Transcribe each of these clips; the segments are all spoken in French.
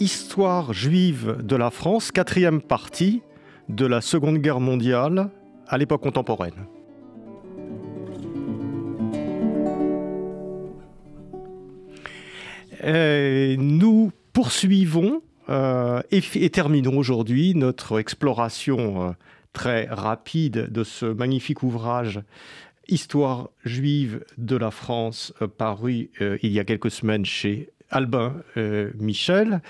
Histoire juive de la France, quatrième partie de la Seconde Guerre mondiale à l'époque contemporaine. nous poursuivons euh, et, terminons aujourd'hui notre exploration euh, très rapide de ce magnifique ouvrage Histoire juive de la France, euh, paru il y a quelques semaines chez Albin Michel.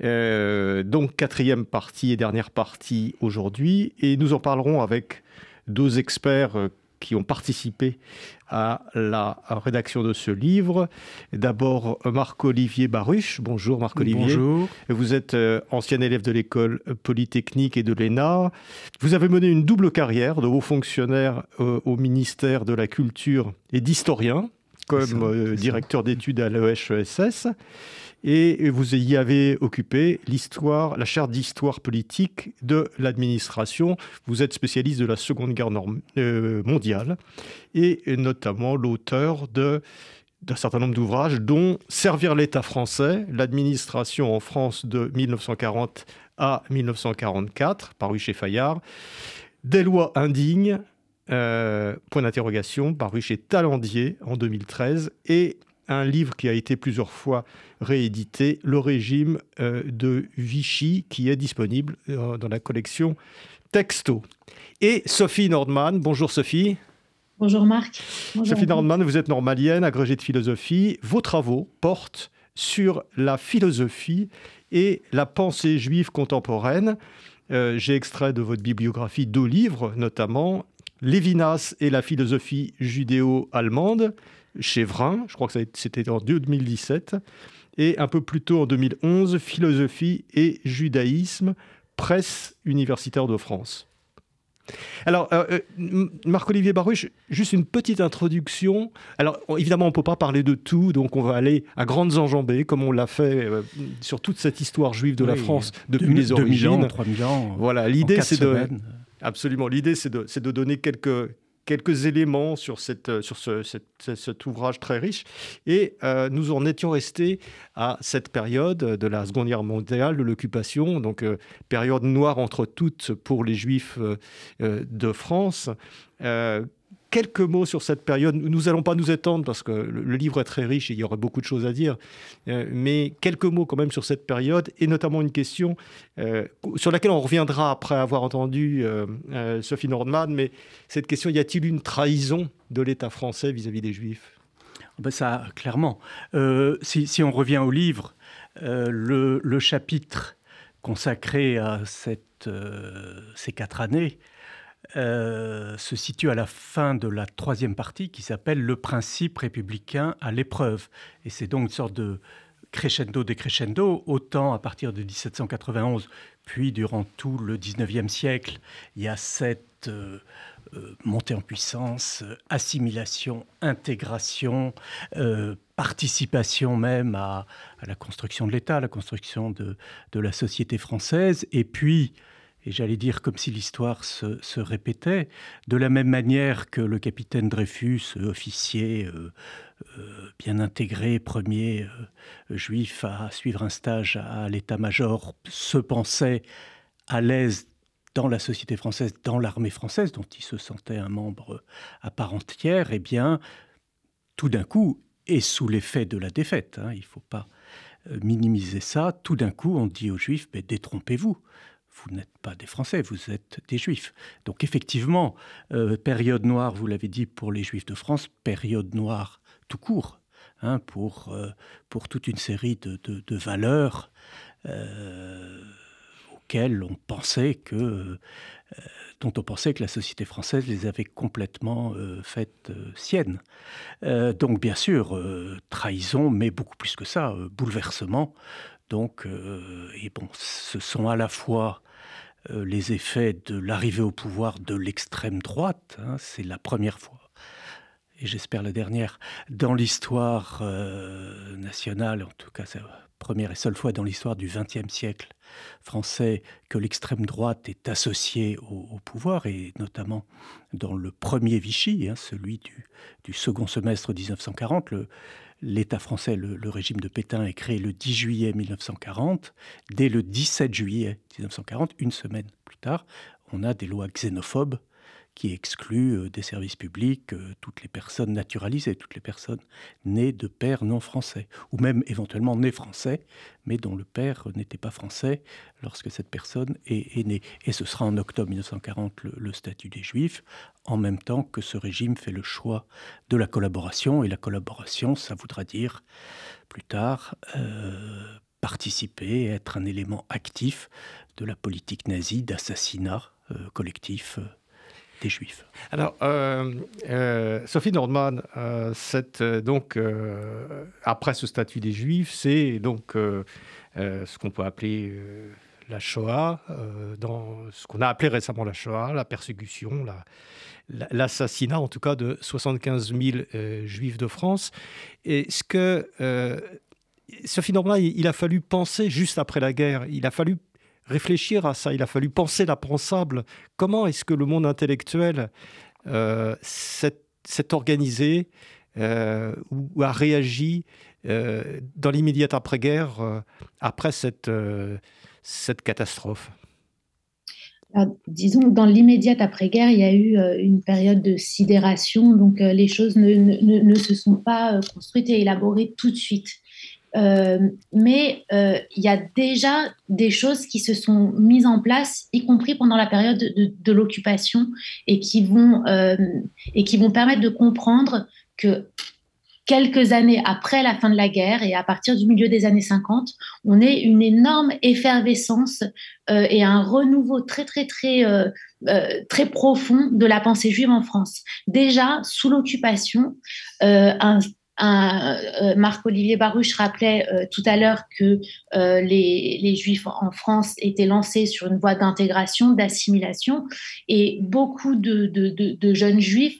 donc quatrième partie et dernière partie aujourd'hui. Et nous en parlerons avec deux experts qui ont participé à la rédaction de ce livre. D'abord, Marc-Olivier Baruch. Bonjour Marc-Olivier. Bonjour. Vous êtes euh, ancien élève de l'école polytechnique et de l'ENA. Vous avez mené une double carrière de haut fonctionnaire euh, au ministère de la Culture et d'historien, comme euh, directeur d'études à l'EHESS et vous y avez occupé l'histoire, la chaire d'histoire politique de l'administration. Vous êtes spécialiste de la Seconde Guerre euh, mondiale et notamment l'auteur de d'un certain nombre d'ouvrages, dont Servir l'État français, l'administration en France de 1940 à 1944, paru chez Fayard, Des lois indignes, euh, point d'interrogation, paru chez Talandier en 2013, et un livre qui a été plusieurs fois réédité, Le régime euh, de Vichy, qui est disponible euh, dans la collection Texto. Et Sophie Nordman. Bonjour Sophie. Bonjour Marc. Sophie Nordman, vous êtes normalienne, agrégée de philosophie. Vos travaux portent sur la philosophie et la pensée juive contemporaine. Euh, j'ai extrait de votre bibliographie deux livres, notamment Lévinas et la philosophie judéo-allemande, chez Vrin, je crois que c'était en 2017, et un peu plus tôt en 2011, Philosophie et judaïsme, presse universitaire de France. Alors, euh, euh, Marc-Olivier Baruch, juste une petite introduction. Alors, évidemment, on ne peut pas parler de tout, donc on va aller à grandes enjambées, comme on l'a fait euh, sur toute cette histoire juive de la France depuis les origines. 3000 ans. Voilà, l'idée, c'est de. Absolument, l'idée, c'est de, donner quelques, éléments sur, cet ouvrage très riche. Et euh, nous en étions restés à cette période de la Seconde Guerre mondiale, de l'occupation, donc euh, période noire entre toutes pour les Juifs euh, de France quelques mots sur cette période. Nous n'allons pas nous étendre parce que le, livre est très riche et il y aurait beaucoup de choses à dire, euh, mais quelques mots quand même sur cette période et notamment une question euh, sur laquelle on reviendra après avoir entendu euh, Sophie Nordman, mais cette question, y a-t-il une trahison de l'État français vis-à-vis des Juifs? Ah ben Ça, clairement. Si, on revient au livre, le, chapitre consacré à ces quatre années, euh, se situe à la fin de la troisième partie qui s'appelle Le principe républicain à l'épreuve. Et c'est donc une sorte de crescendo décrescendo, autant à partir de 1791, puis durant tout le 19e siècle, il y a cette euh, euh, montée en puissance, assimilation, intégration, participation même à, la construction de l'État, la construction de, de, la société française, et puis et j'allais dire comme si l'histoire se, répétait, de la même manière que le capitaine Dreyfus, officier euh, euh, bien intégré, premier euh, juif à suivre un stage à l'état-major, se pensait à l'aise dans la société française, dans l'armée française, dont il se sentait un membre à part entière, eh bien, tout d'un coup, et sous l'effet de la défaite, hein, il ne faut pas minimiser ça, tout d'un coup, on dit aux Juifs, mais détrompez-vous vous n'êtes pas des Français, vous êtes des Juifs. Donc effectivement, euh, période noire, vous l'avez dit, pour les Juifs de France, période noire tout court, hein, pour, euh, pour toute une série de, de, valeurs euh, auxquelles on pensait que, dont on pensait que la société française les avait complètement faites siennes. donc bien sûr, trahison, mais beaucoup plus que ça, bouleversement. Donc, et bon, ce sont à la fois les effets de l'arrivée au pouvoir de l'extrême droite. Hein. c'est la première fois et j'espère la dernière, dans l'histoire nationale, en tout cas la première et seule fois dans l'histoire du XXe siècle français que l'extrême droite est associée au, pouvoir, et notamment dans le premier Vichy, hein, celui du, second semestre 1940. L'État français, le, régime de Pétain, est créé le 10 juillet 1940. Dès le 17 juillet 1940, une semaine plus tard, on a des lois xénophobes qui exclut euh, des services publics euh, toutes les personnes naturalisées, toutes les personnes nées de pères non français, ou même éventuellement nées français, mais dont le père n'était pas français lorsque cette personne est, née. Et ce sera en octobre 1940 le, statut des Juifs, en même temps que ce régime fait le choix de la collaboration. Et la collaboration, ça voudra dire plus tard euh, participer, être un élément actif de la politique nazie d'assassinat collectif des Juifs. Alors, euh, euh, Sophie Nordman, euh, donc, après ce statut des Juifs, c'est donc ce qu'on peut appeler la Shoah, dans ce qu'on a appelé récemment la Shoah, la persécution, l'assassinat en tout cas de 75 000 Juifs de France. Est-ce que Sophie Nordman, il a fallu penser juste après la guerre, il a fallu réfléchir à ça, il a fallu penser la pensable. Comment est-ce que le monde intellectuel euh, s'est organisé euh, ou, a réagi euh, dans l'immédiate après-guerre, après cette, catastrophe? Disons que dans l'immédiate après-guerre, il y a eu une période de sidération, donc les choses ne, ne, se sont pas construites et élaborées tout de suite. Euh, mais euh, il y a déjà des choses qui se sont mises en place, y compris pendant la période de, l'occupation, et qui vont euh, et qui vont permettre de comprendre que quelques années après la fin de la guerre et à partir du milieu des années 50, on est une énorme effervescence et un renouveau très très très très profond de la pensée juive en France. Déjà sous l'occupation, un euh, Marc-Olivier Baruch rappelait euh, tout à l'heure que euh, les, Juifs en France étaient lancés sur une voie d'intégration, d'assimilation, et beaucoup de, jeunes Juifs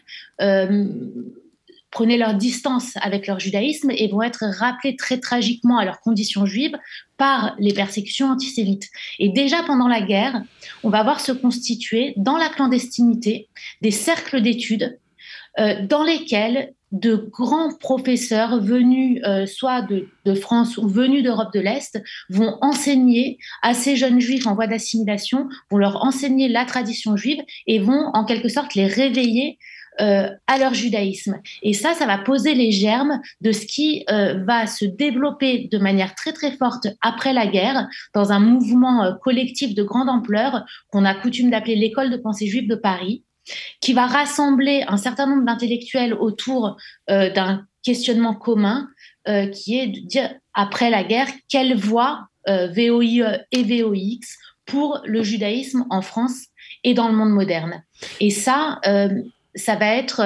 prenaient leur distance avec leur judaïsme et vont être rappelés très tragiquement à leurs conditions juives par les persécutions antisémites. Et déjà pendant la guerre, on va voir se constituer dans la clandestinité des cercles d'études dans lesquels de grands professeurs venus euh, soit de, France ou venus d'Europe de l'Est vont enseigner à ces jeunes juifs en voie d'assimilation, vont leur enseigner la tradition juive et vont en quelque sorte les réveiller euh, à leur judaïsme. Et ça, ça va poser les germes de ce qui euh, va se développer de manière très très forte après la guerre dans un mouvement collectif de grande ampleur qu'on a coutume d'appeler l'école de pensée juive de Paris qui va rassembler un certain nombre d'intellectuels autour euh, d'un questionnement commun euh, qui est de dire, après la guerre, quelle voie euh, VOIE et VOX pour le judaïsme en France et dans le monde moderne. Et ça, ça va être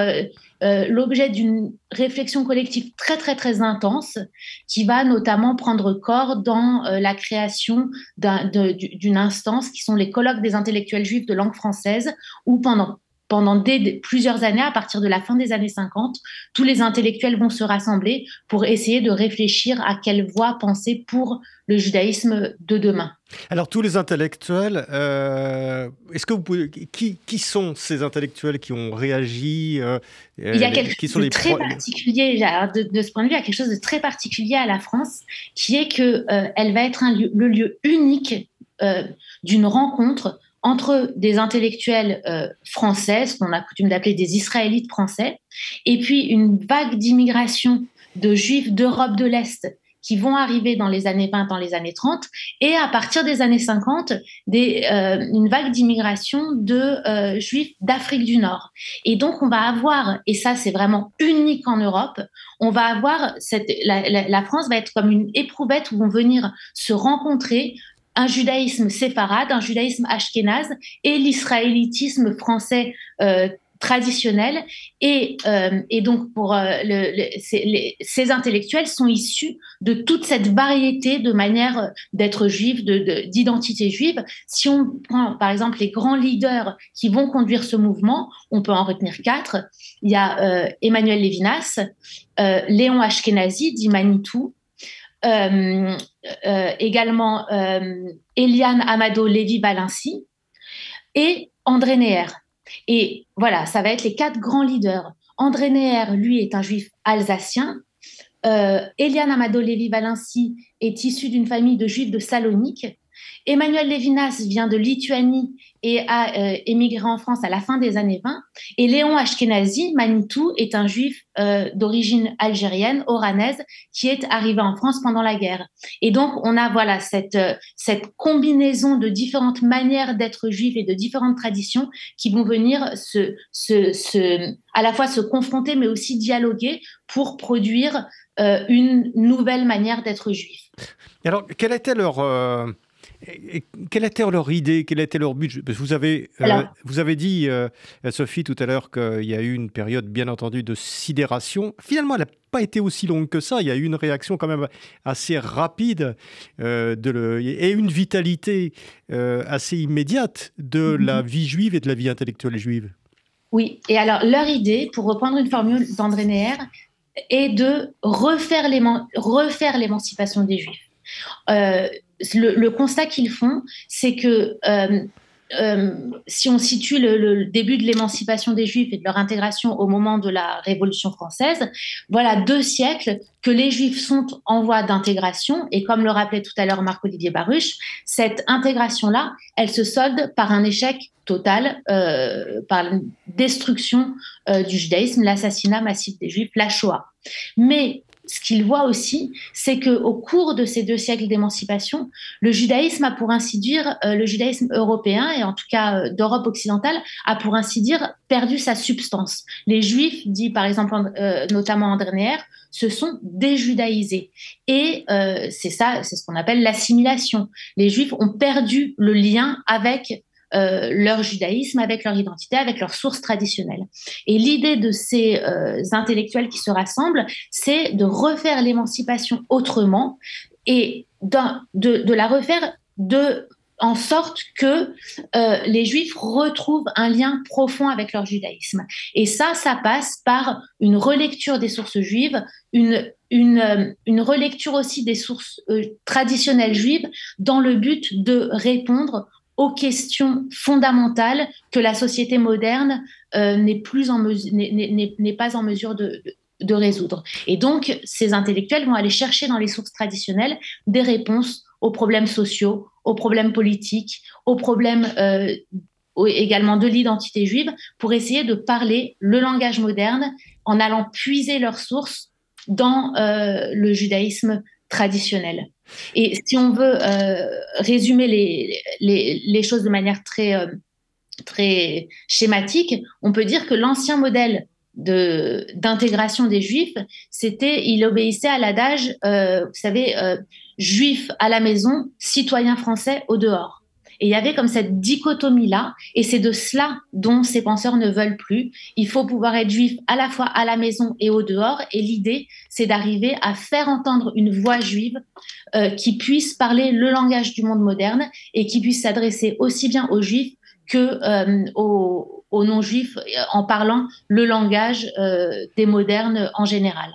l'objet d'une réflexion collective très très très intense qui va notamment prendre corps dans la création d'une instance qui sont les colloques des intellectuels juifs de langue française où pendant pendant plusieurs années, à partir de la fin des années 50, tous les intellectuels vont se rassembler pour essayer de réfléchir à quelle voie penser pour le judaïsme de demain. Alors tous les intellectuels, euh, est-ce que vous pouvez, qui, qui, sont ces intellectuels qui ont réagi euh, Il y a quelque chose de très particulier, de, ce point de vue, il y a quelque chose de très particulier à la France, qui est que euh, elle va être un le lieu unique d'une rencontre entre des intellectuels euh, français, ce qu'on a coutume d'appeler des Israélites français, et puis une vague d'immigration de juifs d'Europe de l'Est qui vont arriver dans les années 20, dans les années 30, et à partir des années 50, des, euh, une vague d'immigration de euh, juifs d'Afrique du Nord. Et donc, on va avoir, et ça c'est vraiment unique en Europe, on va avoir, la, la, France va être comme une éprouvette où vont venir se rencontrer un judaïsme séfarade, un judaïsme ashkénaze et l'israélitisme français euh, traditionnelle. Et, euh, et donc, pour euh, le, ces intellectuels sont issus de toute cette variété de manières d'être juifs, d'identité de, juive. Si on prend, par exemple, les grands leaders qui vont conduire ce mouvement, on peut en retenir quatre. Il y a Emmanuel Lévinas, Léon Ashkenazi, dit Manitou, euh, également euh, Eliane Amado Lévy Balinci et André Neher. Et voilà, ça va être les quatre grands leaders. André Neher, lui, est un juif alsacien. Euh, Eliane Amado Lévy Balinci est issu d'une famille de juifs de Salonique. Emmanuel Lévinas vient de Lituanie et a euh, émigré en France à la fin des années 20. Et Léon Ashkenazi, Manitou, est un juif euh, d'origine algérienne, oranaise, qui est arrivé en France pendant la guerre. Et donc, on a voilà cette, euh, cette combinaison de différentes manières d'être juif et de différentes traditions qui vont venir se, se, se, à la fois se confronter, mais aussi dialoguer pour produire une nouvelle manière d'être juif. Alors, quel était leur quelle était leur idée Quel était leur but? Vous avez, euh, vous avez dit, euh, Sophie, tout à l'heure qu'il y a eu une période, bien entendu, de sidération. Finalement, elle n'a pas été aussi longue que ça. Il y a eu une réaction quand même assez rapide euh, de et une vitalité assez immédiate de mhm. la vie juive et de la vie intellectuelle juive. Oui, et alors leur idée, pour reprendre une formule d'André Neher, est de refaire l'émancipation des juifs le, constat qu'ils font, c'est que euh, euh, si on situe le, début de l'émancipation des Juifs et de leur intégration au moment de la Révolution française, voilà deux siècles que les Juifs sont en voie d'intégration. Et comme le rappelait tout à l'heure Marc-Olivier Baruch, cette intégration-là, elle se solde par un échec total, euh, par la destruction du judaïsme, l'assassinat massif des Juifs, la Shoah. Mais ce qu'il voit aussi, c'est que au cours de ces deux siècles d'émancipation, le judaïsme a pour ainsi dire, euh, le judaïsme européen et en tout cas euh, d'Europe occidentale a pour ainsi dire perdu sa substance. Les Juifs, dit par exemple euh, notamment André Neher, se sont déjudaïsés et c'est ça, c'est ce qu'on appelle l'assimilation. Les Juifs ont perdu le lien avec euh, leur judaïsme, avec leur identité, avec leurs sources traditionnelles. Et l'idée de ces euh, intellectuels qui se rassemblent, c'est de refaire l'émancipation autrement et de, la refaire de en sorte que euh, les juifs retrouvent un lien profond avec leur judaïsme. Et ça, ça passe par une relecture des sources juives, une, une, une relecture aussi des sources traditionnelles juives dans le but de répondre aux questions fondamentales que la société moderne euh, n'est plus en n'est pas en mesure de, résoudre. Et donc, ces intellectuels vont aller chercher dans les sources traditionnelles des réponses aux problèmes sociaux, aux problèmes politiques, aux problèmes euh, également de l'identité juive, pour essayer de parler le langage moderne en allant puiser leurs sources dans euh, le judaïsme traditionnel. Et si on veut euh, résumer les, les, les, choses de manière très, euh, très schématique, on peut dire que l'ancien modèle d'intégration des juifs, c'était, il obéissait à l'adage, euh, vous savez, juif à la maison, citoyen français au dehors. Et il y avait comme cette dichotomie-là, et c'est de cela dont ces penseurs ne veulent plus. Il faut pouvoir être juif à la fois à la maison et au dehors, et l'idée, c'est d'arriver à faire entendre une voix juive euh, qui puisse parler le langage du monde moderne et qui puisse s'adresser aussi bien aux juifs que euh, aux, non-juifs en parlant le langage euh, des modernes en général.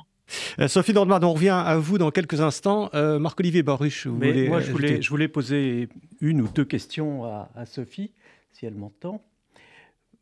Euh, Sophie Nordman, on revient à vous dans quelques instants. Euh, Marc-Olivier Baruch, vous voulez Moi, je voulais, je voulais, poser une ou deux questions à, à Sophie, si elle m'entend.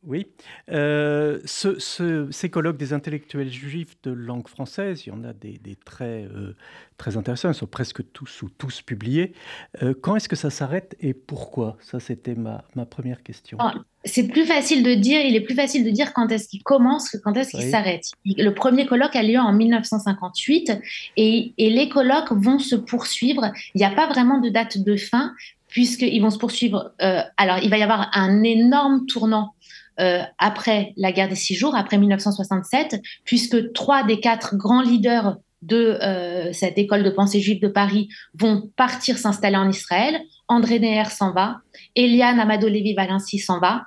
Oui. Euh, ces colloques des intellectuels juifs de langue française, il y en a des, très, euh, très intéressants, ils sont presque tous ou tous publiés. Euh, quand est-ce que ça s'arrête et pourquoi? Ça, c'était ma, première question. Ah, c'est plus facile de dire, il est plus facile de dire quand est-ce qu'il commence que quand est-ce qu'il s'arrête. Le premier colloque a lieu en 1958 et, et les colloques vont se poursuivre. Il n'y a pas vraiment de date de fin puisqu'ils vont se poursuivre. alors, il va y avoir un énorme tournant euh, après la guerre des six jours, après 1967, puisque trois des quatre grands leaders de euh, cette école de pensée juive de Paris vont partir s'installer en Israël. André Neher s'en va, Eliane Amado Lévy Valency s'en va,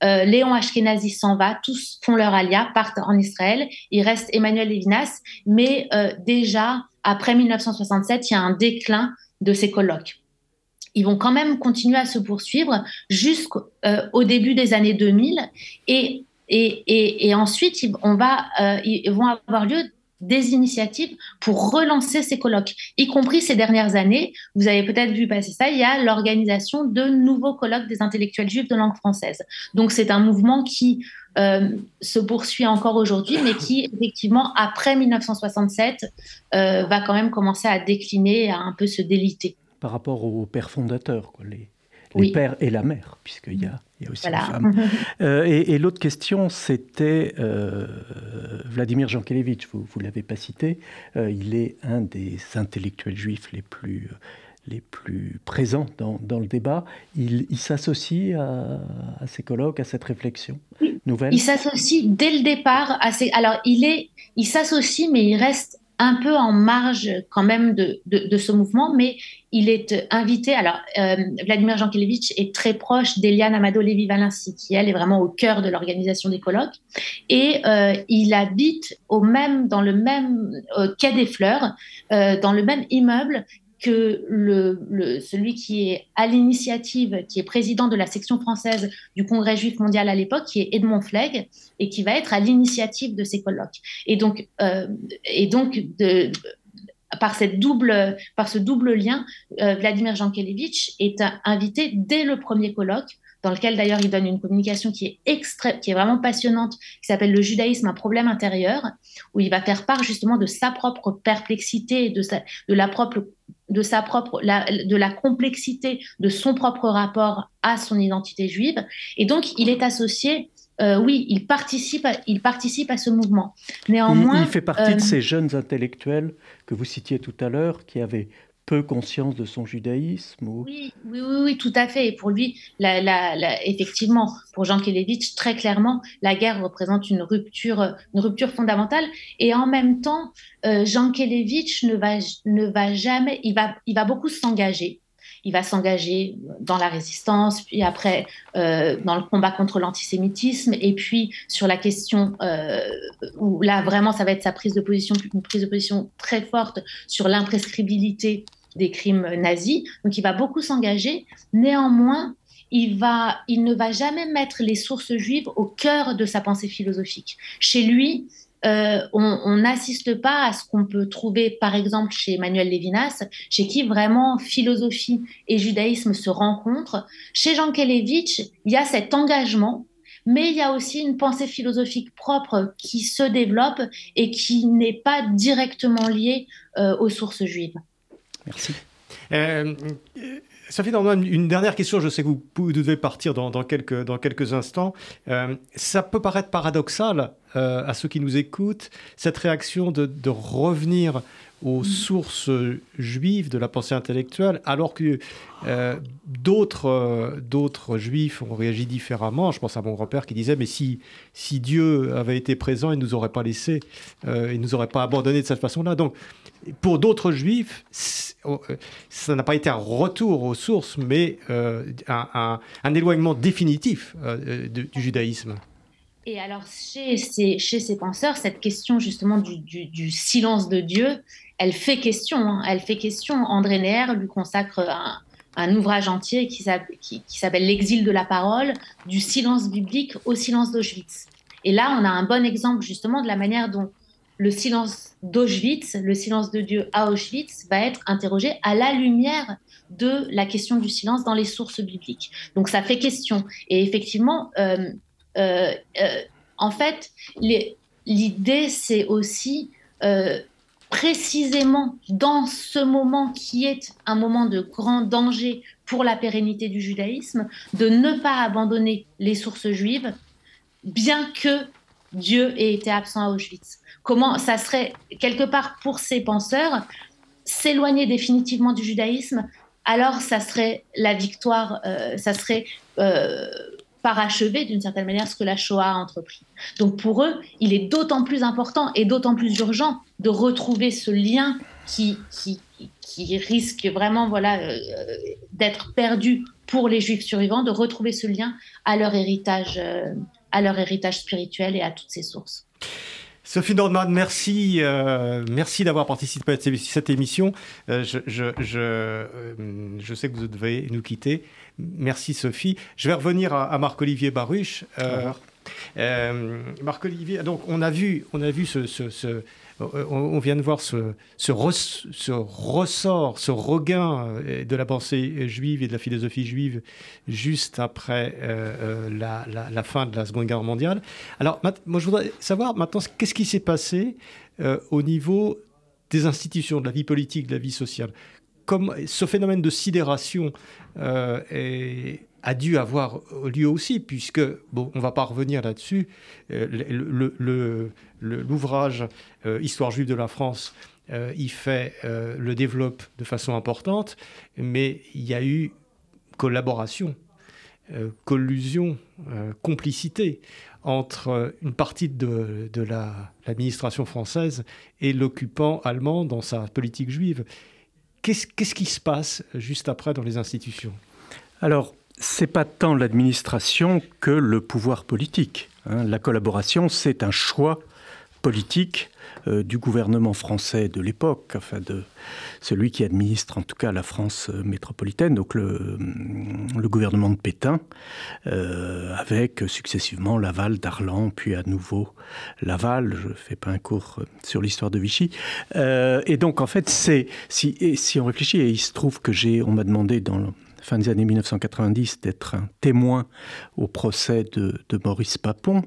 Léon Ashkenazi s'en va, tous font leur alia, partent en Israël. Il reste Emmanuel Levinas, mais déjà après 1967, il y a un déclin de ces colloques ils vont quand même continuer à se poursuivre jusqu'au début des années 2000 et et, ensuite, on va, euh, ils vont avoir lieu des initiatives pour relancer ces colloques, y compris ces dernières années. Vous avez peut-être vu passer ça, il y a l'organisation de nouveaux colloques des intellectuels juifs de langue française. Donc c'est un mouvement qui euh, se poursuit encore aujourd'hui, mais qui effectivement, après 1967, euh, va quand même commencer à décliner, à un peu se déliter. Par rapport aux pères fondateurs, quoi, les, les pères et la mère, puisqu'il y a il y a aussi une femme. Euh, et, l'autre question, c'était euh, Vladimir Jankélévitch, vous ne l'avez pas cité, euh, il est un des intellectuels juifs les plus, les plus présents dans, dans le débat. Il, il s'associe à, à, ces colloques, à cette réflexion nouvelle? Il s'associe dès le départ à ces... Alors, il, est, il s'associe, mais il reste un peu en marge quand même de, ce mouvement, mais il est invité. Alors, euh, Vladimir Jankélévitch est très proche d'Eliane Amado Lévy Valency, qui elle est vraiment au cœur de l'organisation des colloques, et euh, il habite au même dans le même euh, quai des Fleurs, dans le même immeuble que celui qui est à l'initiative, qui est président de la section française du Congrès juif mondial à l'époque, qui est Edmond Flegg, et qui va être à l'initiative de ces colloques. Et donc, euh, et donc par, cette double, par ce double lien, euh, Vladimir Jankélévitch est invité dès le premier colloque dans lequel d'ailleurs il donne une communication qui est extrême, qui est vraiment passionnante, qui s'appelle Le judaïsme, un problème intérieur, où il va faire part justement de sa propre perplexité, de de la propre de sa propre de la complexité de son propre rapport à son identité juive et donc il est associé euh, oui, il participe, à, il participe à ce mouvement. Néanmoins, il, fait partie de euh, ces jeunes intellectuels que vous citiez tout à l'heure, qui avaient peu conscience de son judaïsme oui, oui, oui, tout à fait. Et pour lui, effectivement, pour Jean Kelevitch, très clairement, la guerre représente une rupture, une rupture fondamentale. Et en même temps, euh, Jean Kelevitch ne va, ne va jamais, il va, il va beaucoup s'engager. Il va s'engager dans la résistance, puis après euh, dans le combat contre l'antisémitisme, et puis sur la question euh, où là vraiment ça va être sa prise de position, une prise de position très forte sur l'imprescriptibilité des crimes nazis. Donc il va beaucoup s'engager. Néanmoins, il, va, il ne va jamais mettre les sources juives au cœur de sa pensée philosophique. Chez lui, euh, on n'assiste pas à ce qu'on peut trouver, par exemple, chez Emmanuel Levinas, chez qui vraiment philosophie et judaïsme se rencontrent. Chez Jean Kelevitch, il y a cet engagement, mais il y a aussi une pensée philosophique propre qui se développe et qui n'est pas directement liée euh, aux sources juives. Merci. Euh, Sophie une dernière question. Je sais que vous, devez partir dans, quelques, dans quelques instants. Euh, ça peut paraître paradoxal euh, à ceux qui nous écoutent, cette réaction de, de revenir aux sources juives de la pensée intellectuelle, alors que euh, d'autres, euh, d'autres juifs ont réagi différemment. Je pense à mon repère qui disait, mais si, si Dieu avait été présent, il ne nous aurait pas laissé, euh, il ne nous aurait pas abandonné de cette façon-là. Donc, pour d'autres juifs, oh, ça n'a pas été un retour aux sources, mais un, un, éloignement définitif du judaïsme. Et alors, chez ces, penseurs, cette question justement du, silence de Dieu, elle fait question. Hein. elle fait question. André Neher lui consacre un, un ouvrage entier qui, s'appelle L'exil de la parole, du silence biblique au silence d'Auschwitz. Et là, on a un bon exemple justement de la manière dont le silence d'Auschwitz, le silence de Dieu à Auschwitz, va être interrogé à la lumière de la question du silence dans les sources bibliques. Donc ça fait question. Et effectivement, euh, euh, euh, en fait, l'idée, c'est aussi précisément dans ce moment qui est un moment de grand danger pour la pérennité du judaïsme, de ne pas abandonner les sources juives, bien que Dieu ait été absent à Auschwitz. Comment ça serait, quelque part, pour ces penseurs, s'éloigner définitivement du judaïsme, alors ça serait la victoire, ça serait parachever d'une certaine manière ce que la Shoah a entrepris. Donc pour eux, il est d'autant plus important et d'autant plus urgent de retrouver ce lien qui, qui, qui risque vraiment voilà, euh, d'être perdu pour les juifs survivants, de retrouver ce lien à leur héritage, euh, à leur héritage spirituel et à toutes ces sources. Sophie Nordman, merci, euh, merci d'avoir participé à cette émission. je, je, je, je, sais que vous devez nous quitter. Merci Sophie. Je vais revenir à, Marc-Olivier Baruch. Marc-Olivier, donc on a vu, on a vu ce, ce euh, on vient de voir ce, ressort, ce regain euh, de la pensée juive et de la philosophie juive juste après euh, la, fin de la Seconde Guerre mondiale. Alors, moi, je voudrais savoir maintenant qu'est-ce qui s'est passé au niveau des institutions, de la vie politique, de la vie sociale. Comme ce phénomène de sidération est a dû avoir lieu aussi, puisque, bon, on ne va pas revenir là-dessus, euh, l'ouvrage euh, Histoire juive de la France, euh, il fait, le développe de façon importante, mais il y a eu collaboration, collusion, complicité entre une partie de, de l'administration française et l'occupant allemand dans sa politique juive. Qu'est-ce qui se passe juste après dans les institutions? Alors, c'est pas tant l'administration que le pouvoir politique. Hein. La collaboration, c'est un choix politique euh, du gouvernement français de l'époque, enfin de celui qui administre en tout cas la France euh, métropolitaine, donc le, le gouvernement de Pétain, euh, avec successivement Laval, Darlan, puis à nouveau Laval. Je ne fais pas un cours sur l'histoire de Vichy. et donc en fait, c'est si, si on réfléchit, et il se trouve que j'ai, on m'a demandé dans fin des années 1990 d'être un témoin au procès de, Maurice Papon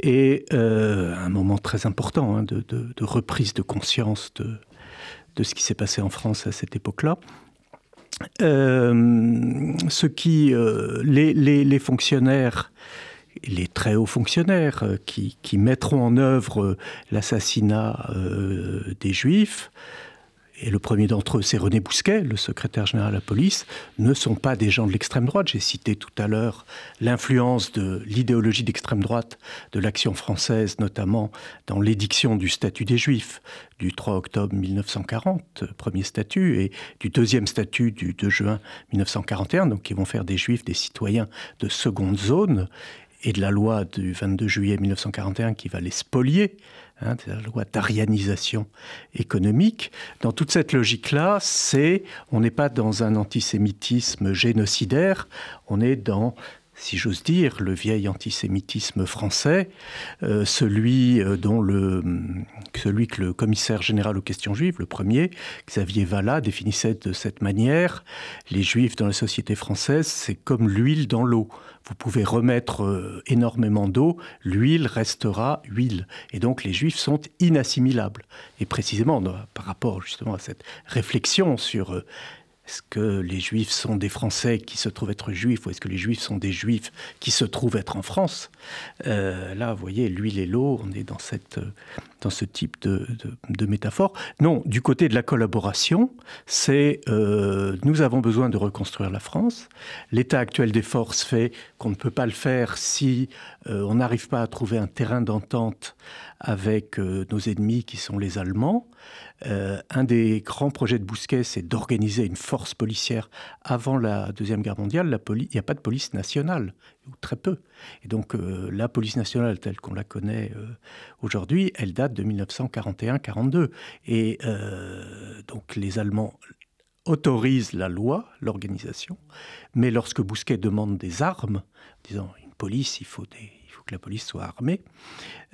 et euh, un moment très important hein, de, reprise de conscience de, ce qui s'est passé en France à cette époque-là. Euh, ce qui, euh, les, fonctionnaires, les très hauts fonctionnaires qui mettront en œuvre l'assassinat des Juifs, et le premier d'entre eux, c'est René Bousquet, le secrétaire général de la police, ne sont pas des gens de l'extrême droite. J'ai cité tout à l'heure l'influence de l'idéologie d'extrême droite de l'action française, notamment dans l'édiction du statut des Juifs du 3 octobre 1940, premier statut, et du deuxième statut du 2 juin 1941, donc qui vont faire des Juifs des citoyens de seconde zone, et de la loi du 22 juillet 1941 qui va les spolier hein, la loi d'arianisation économique. Dans toute cette logique-là, c'est on n'est pas dans un antisémitisme génocidaire, on est dans si j'ose dire, le vieil antisémitisme français, euh, celui, euh, dont le, celui que le commissaire général aux questions juives, le premier, Xavier Vallat, définissait de cette manière. Les juifs dans la société française, c'est comme l'huile dans l'eau. Vous pouvez remettre euh, énormément d'eau, l'huile restera huile. Et donc les juifs sont inassimilables. Et précisément, par rapport justement à cette réflexion sur est-ce que les juifs sont des Français qui se trouvent être juifs ou est-ce que les juifs sont des juifs qui se trouvent être en France? Euh, Là, vous voyez, l'huile et l'eau, on est dans, ce type de, de, métaphore. Non, du côté de la collaboration, c'est euh, nous avons besoin de reconstruire la France. L'état actuel des forces fait qu'on ne peut pas le faire si euh, on n'arrive pas à trouver un terrain d'entente avec nos ennemis qui sont les Allemands. Euh, un des grands projets de Bousquet, c'est d'organiser une force policière. Avant la Deuxième Guerre mondiale, il n'y a pas de police nationale, ou très peu. Et donc euh, la police nationale telle qu'on la connaît euh, aujourd'hui, elle date de 1941-42. Et donc les Allemands autorisent la loi, l'organisation, mais lorsque Bousquet demande des armes, disant une police, il faut des que la police soit armée.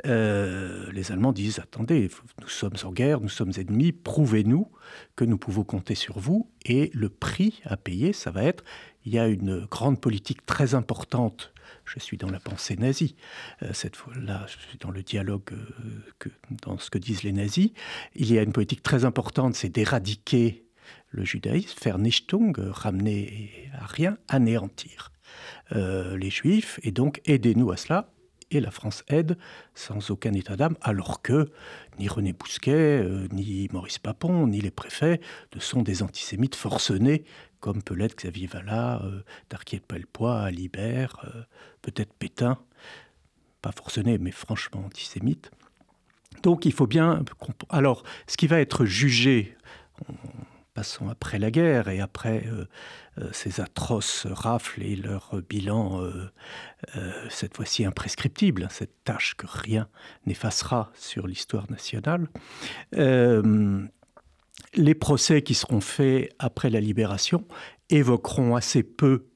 Euh, les Allemands disent attendez, nous sommes en guerre, nous sommes ennemis, prouvez-nous que nous pouvons compter sur vous. Et le prix à payer, ça va être il y a une grande politique très importante. Je suis dans la pensée nazie. Euh, cette fois-là, je suis dans le dialogue, euh, que, dans ce que disent les nazis. Il y a une politique très importante, c'est d'éradiquer le judaïsme, faire Nichtung, ramener à rien, anéantir les juifs, et donc aidez-nous à cela et la France aide sans aucun état d'âme, alors que ni René Bousquet, euh, ni Maurice Papon, ni les préfets ne sont des antisémites forcenés, comme peut l'être Xavier Vallat, euh, Darquier de Pellepoix, Alibert, euh, peut-être Pétain, pas forcené, mais franchement antisémite. Donc il faut bien... Alors, ce qui va être jugé, passons après la guerre et après ces atroces rafles et leur bilan, cette fois-ci imprescriptible, hein, cette tâche que rien n'effacera sur l'histoire nationale. les procès qui seront faits après la libération évoqueront assez peu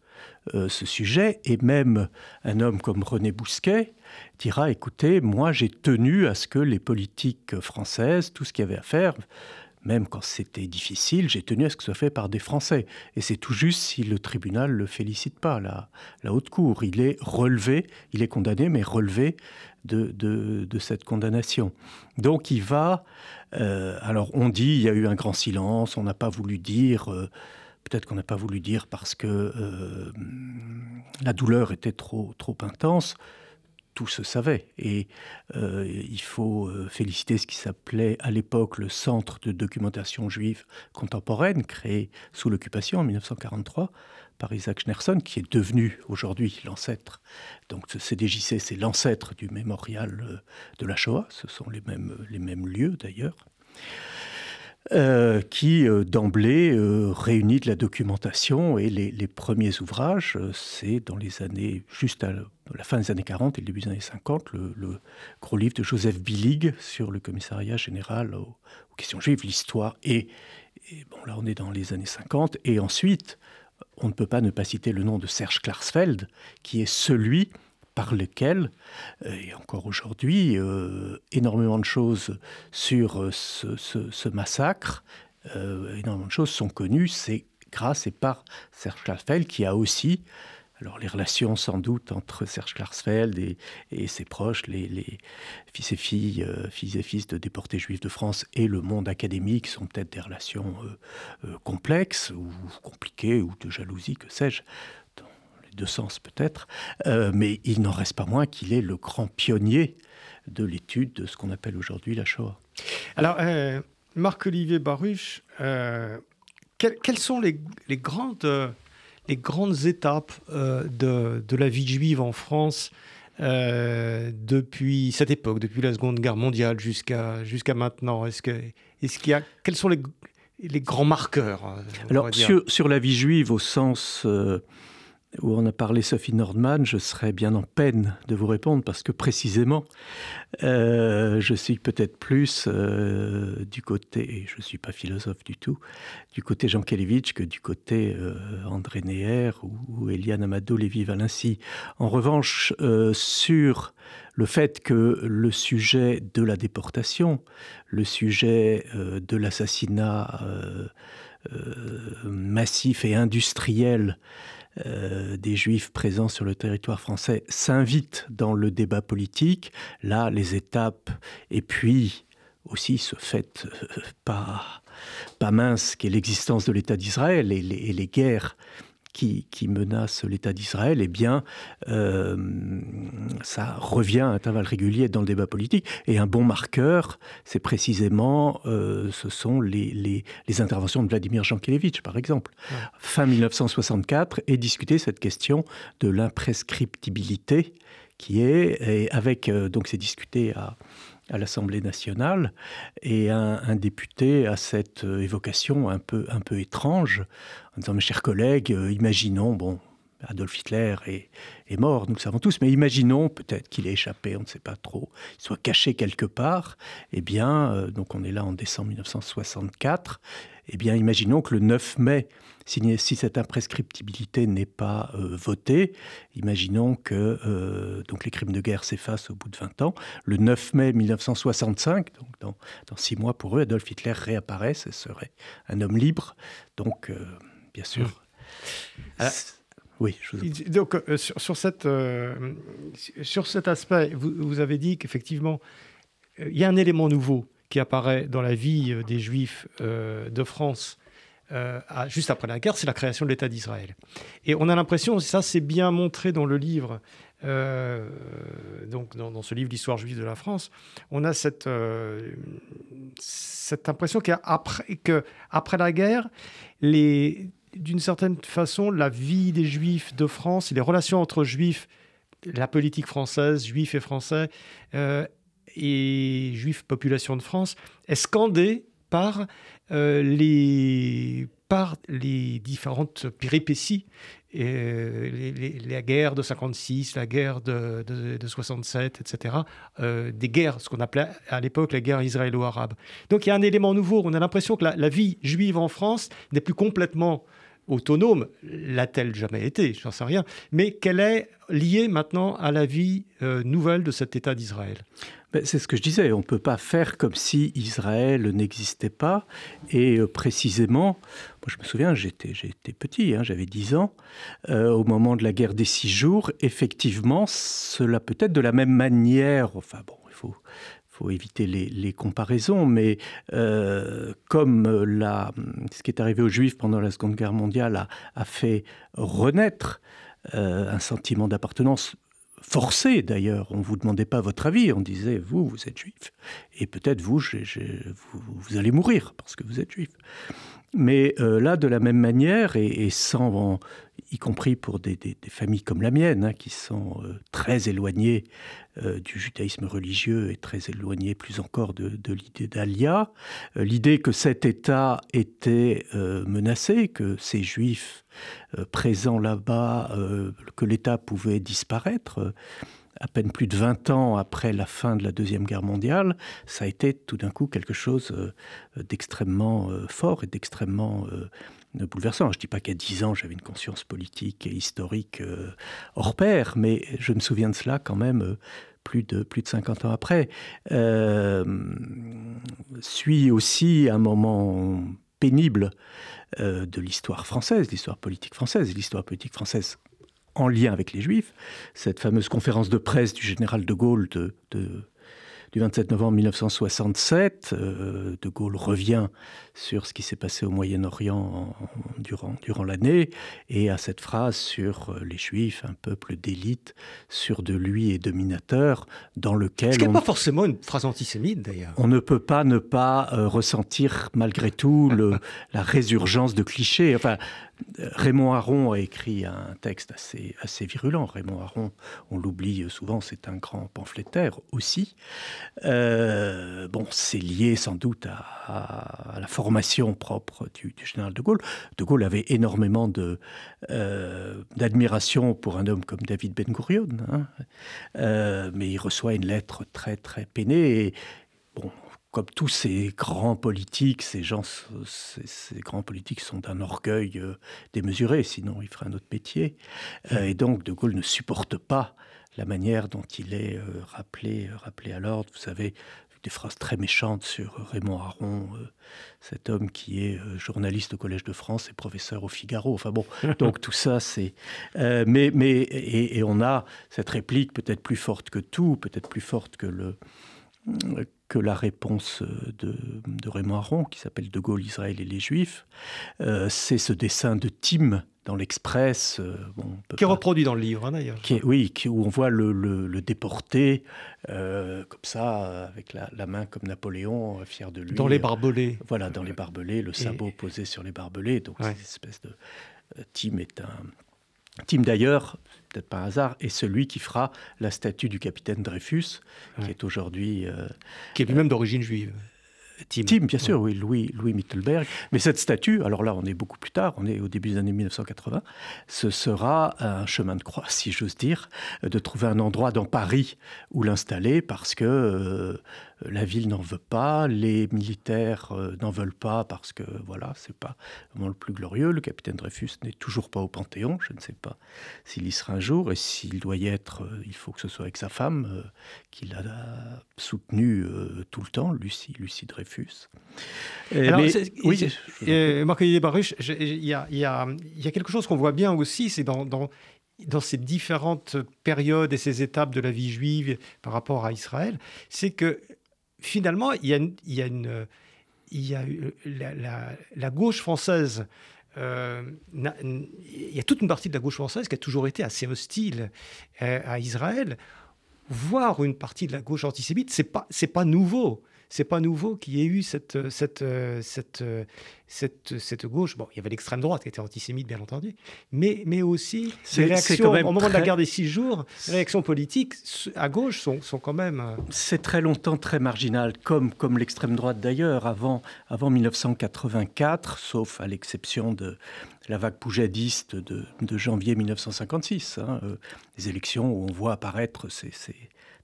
euh, ce sujet, et même un homme comme René Bousquet dira, écoutez, moi j'ai tenu à ce que les politiques françaises, tout ce qu'il y avait à faire, même quand c'était difficile, j'ai tenu à ce que ce soit fait par des Français. Et c'est tout juste si le tribunal ne le félicite pas, la, haute cour. Il est relevé, il est condamné, mais relevé de, cette condamnation. Donc il va... Euh, alors on dit, il y a eu un grand silence, on n'a pas voulu dire... Euh, Peut-être qu'on n'a pas voulu dire parce que euh, la douleur était trop intense. Tout se savait. Et euh, il faut euh, féliciter ce qui s'appelait à l'époque le Centre de documentation juive contemporaine, créé sous l'occupation en 1943 par Isaac Schnerson, qui est devenu aujourd'hui l'ancêtre. Donc ce CDJC, c'est l'ancêtre du mémorial de la Shoah. Ce sont les mêmes, les lieux d'ailleurs. Euh, qui euh, d'emblée euh, réunit de la documentation et les, premiers ouvrages, c'est dans les années, juste à la fin des années 40 et le début des années 50, le, gros livre de Joseph Billig sur le commissariat général aux, questions juives, l'histoire. Et, bon, là, on est dans les années 50. Et ensuite, on ne peut pas ne pas citer le nom de Serge Klarsfeld, qui est celui par lequel, euh, et encore aujourd'hui, euh, énormément de choses sur euh, ce, massacre, énormément de choses sont connues. C'est grâce et par Serge Klarsfeld qui a aussi, alors les relations sans doute entre Serge Klarsfeld et, ses proches, les, fils et filles, fils et fils de déportés juifs de France et le monde académique sont peut-être des relations complexes ou compliquées ou de jalousie, que sais-je de sens peut-être, euh, mais il n'en reste pas moins qu'il est le grand pionnier de l'étude de ce qu'on appelle aujourd'hui la Shoah. Alors, euh, Marc-Olivier Baruch, euh, quelles sont les, grandes, les grandes étapes de, de, la vie juive en France depuis cette époque, depuis la Seconde Guerre mondiale jusqu'à jusqu'à maintenant. Est-ce que est-ce qu'il y a quels sont les, les grands marqueurs Alors sur, sur, la vie juive au sens où on a parlé Sophie Nordman, je serais bien en peine de vous répondre parce que précisément, euh, je suis peut-être plus euh, du côté, et je ne suis pas philosophe du tout, du côté Jean Kelevitch que du côté euh, André Neher ou, Eliane Amado Lévy-Valency. En revanche, sur le fait que le sujet de la déportation, le sujet de l'assassinat massif et industriel euh, des juifs présents sur le territoire français s'invitent dans le débat politique. Là, les étapes, et puis aussi ce fait euh, pas, pas mince qu'est l'existence de l'État d'Israël et les guerres qui, menace l'État d'Israël, eh bien, euh, ça revient à intervalles réguliers dans le débat politique. Et un bon marqueur, c'est précisément, euh, ce sont les, interventions de Vladimir Jankélévitch, par exemple. Fin 1964, et discuter cette question de l'imprescriptibilité qui est, et avec, euh, donc c'est discuté à, à l'Assemblée nationale, et un, député a cette euh, évocation un peu, un peu étrange, en disant, mes chers collègues, euh, imaginons, bon, Adolf Hitler est, est, mort, nous le savons tous, mais imaginons peut-être qu'il ait échappé, on ne sait pas trop, il soit caché quelque part, eh bien, euh, donc on est là en décembre 1964, eh bien, imaginons que le 9 mai, si, cette imprescriptibilité n'est pas euh, votée, imaginons que euh, donc les crimes de guerre s'effacent au bout de 20 ans. Le 9 mai 1965, donc dans, six mois pour eux, Adolf Hitler réapparaisse et serait un homme libre. Donc, euh, bien sûr. Mmh. Oui, donc sur, cette, sur cet aspect, vous, vous avez dit qu'effectivement, il y a un élément nouveau qui apparaît dans la vie des Juifs de France euh, juste après la guerre, c'est la création de l'État d'Israël. Et on a l'impression, ça c'est bien montré dans le livre, donc dans, ce livre l'histoire juive de la France, on a cette, cette impression qu'après que, après la guerre, d'une certaine façon, la vie des Juifs de France les relations entre Juifs, la politique française, Juifs et Français, et juifs population de France est scandé par les par les différentes péripéties euh, la guerre de 56, la guerre de, 67, etc. Euh, des guerres, ce qu'on appelait à l'époque la guerre israélo-arabe. Donc il y a un élément nouveau. On a l'impression que la, vie juive en France n'est plus complètement autonome, l'a-t-elle jamais été, je n'en sais rien, mais qu'elle est liée maintenant à la vie euh, nouvelle de cet État d'Israël. Ben, c'est ce que je disais, on ne peut pas faire comme si Israël n'existait pas. Et euh, précisément, moi je me souviens, j'étais, j'étais petit, hein, j'avais 10 ans, euh, au moment de la guerre des six jours, effectivement, cela peut être de la même manière, enfin bon, il faut, faut éviter les, comparaisons, mais euh, comme la, ce qui est arrivé aux Juifs pendant la Seconde Guerre mondiale a, fait renaître un sentiment d'appartenance forcé d'ailleurs. On ne vous demandait pas votre avis, on disait vous, vous êtes juif. Et peut-être vous, vous, allez mourir parce que vous êtes juif. Mais euh, là, de la même manière, et, sans, y compris pour des, familles comme la mienne, hein, qui sont euh, très éloignées euh, du judaïsme religieux et très éloignées plus encore de, l'idée d'Alia, l'idée que cet État était menacé, que ces juifs présents là-bas, que l'État pouvait disparaître à peine plus de 20 ans après la fin de la Deuxième Guerre mondiale, ça a été tout d'un coup quelque chose euh, d'extrêmement euh, fort et d'extrêmement euh, bouleversant. Je ne dis pas qu'à 10 ans, j'avais une conscience politique et historique hors pair, mais je me souviens de cela quand même plus de, plus de 50 ans après. suit aussi un moment pénible de l'histoire française, l'histoire politique française. L'histoire politique française en lien avec les Juifs. Cette fameuse conférence de presse du général de Gaulle de, du 27 novembre 1967. Euh, de Gaulle revient sur ce qui s'est passé au Moyen-Orient durant, durant l'année et à cette phrase sur euh, les Juifs, un peuple d'élite, sûr de lui et dominateur, dans lequel... Ce qui n'est pas forcément une phrase antisémite d'ailleurs. On ne peut pas ne pas euh, ressentir malgré tout le, la résurgence de clichés. Enfin, Raymond Aron a écrit un texte assez, virulent. Raymond Aron, on l'oublie souvent, c'est un grand pamphlétaire aussi. Euh, bon, c'est lié sans doute à, la formation propre du, général de Gaulle. De Gaulle avait énormément euh, d'admiration pour un homme comme David Ben Gurion, hein. euh, mais il reçoit une lettre très très peinée. Bon, comme tous ces grands politiques, ces gens, ces, grands politiques sont d'un orgueil euh, démesuré, sinon ils feraient un autre métier. Euh, et donc De Gaulle ne supporte pas la manière dont il est euh, rappelé, rappelé à l'ordre. Vous savez, des phrases très méchantes sur Raymond Aron, cet homme qui est journaliste au Collège de France et professeur au Figaro. Enfin bon, donc tout ça, c'est. mais mais et, et, on a cette réplique peut-être plus forte que tout, peut-être plus forte que le que la réponse de, Raymond Aron, qui s'appelle De Gaulle, Israël et les Juifs. Euh, c'est ce dessin de Tim dans l'Express. Euh, qui est reproduit dans le livre, hein, d'ailleurs. oui, où on voit le, déporté, euh, comme ça, avec la, main comme Napoléon, fier de lui. Dans les barbelés. Voilà, dans les barbelés, le sabot posé sur les barbelés. Donc, cette espèce de. Tim est un, Tim d'ailleurs, peut-être par hasard, est celui qui fera la statue du capitaine Dreyfus, qui est aujourd'hui... Euh, qui est lui-même d'origine juive. Tim. bien sûr, oui, Louis, Louis Mittelberg. Mais cette statue, alors là, on est beaucoup plus tard, on est au début des années 1980, ce sera un chemin de croix, si j'ose dire, de trouver un endroit dans Paris où l'installer, parce que euh, la ville n'en veut pas, les militaires euh, n'en veulent pas, parce que voilà, c'est pas vraiment le plus glorieux. Le capitaine Dreyfus n'est toujours pas au Panthéon, je ne sais pas s'il y sera un jour, et s'il doit y être, euh, il faut que ce soit avec sa femme, qu'il a soutenu tout le temps, Lucie, Lucie Dreyfus alors, oui, Marc Baruch, il y a, y, a, y a, quelque chose qu'on voit bien aussi, c'est dans, dans, dans, ces différentes périodes et ces étapes de la vie juive par rapport à Israël, c'est que finalement, il y a, une. Y a la, gauche française euh, il y a toute une partie de la gauche française qui a toujours été assez hostile euh, à Israël, voire une partie de la gauche antisémite, c'est pas pas nouveau c'est pas nouveau qu'il y ait eu cette, cette, cette, cette, cette, gauche. Bon, il y avait l'extrême droite qui était antisémite, bien entendu, mais, mais aussi les réactions au moment de la guerre des six jours, les réactions politiques à gauche sont, sont quand même. Euh, c'est très longtemps très marginal, comme, comme l'extrême droite d'ailleurs, avant, avant 1984, sauf à l'exception de la vague poujadiste de, de janvier 1956, hein, euh, les élections où on voit apparaître ces, ces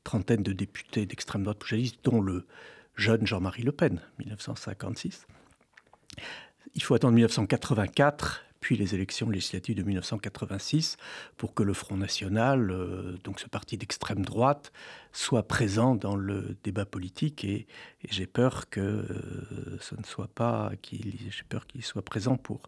trentaines de députés d'extrême droite poujadiste, dont le jeune Jean-Marie Le Pen, 1956. Il faut attendre 1984 puis les élections législatives de 1986 pour que le Front National, euh, donc ce parti d'extrême droite, soit présent dans le débat politique et, j'ai peur que euh, ce ne soit pas qu'il j'ai peur qu'il soit présent pour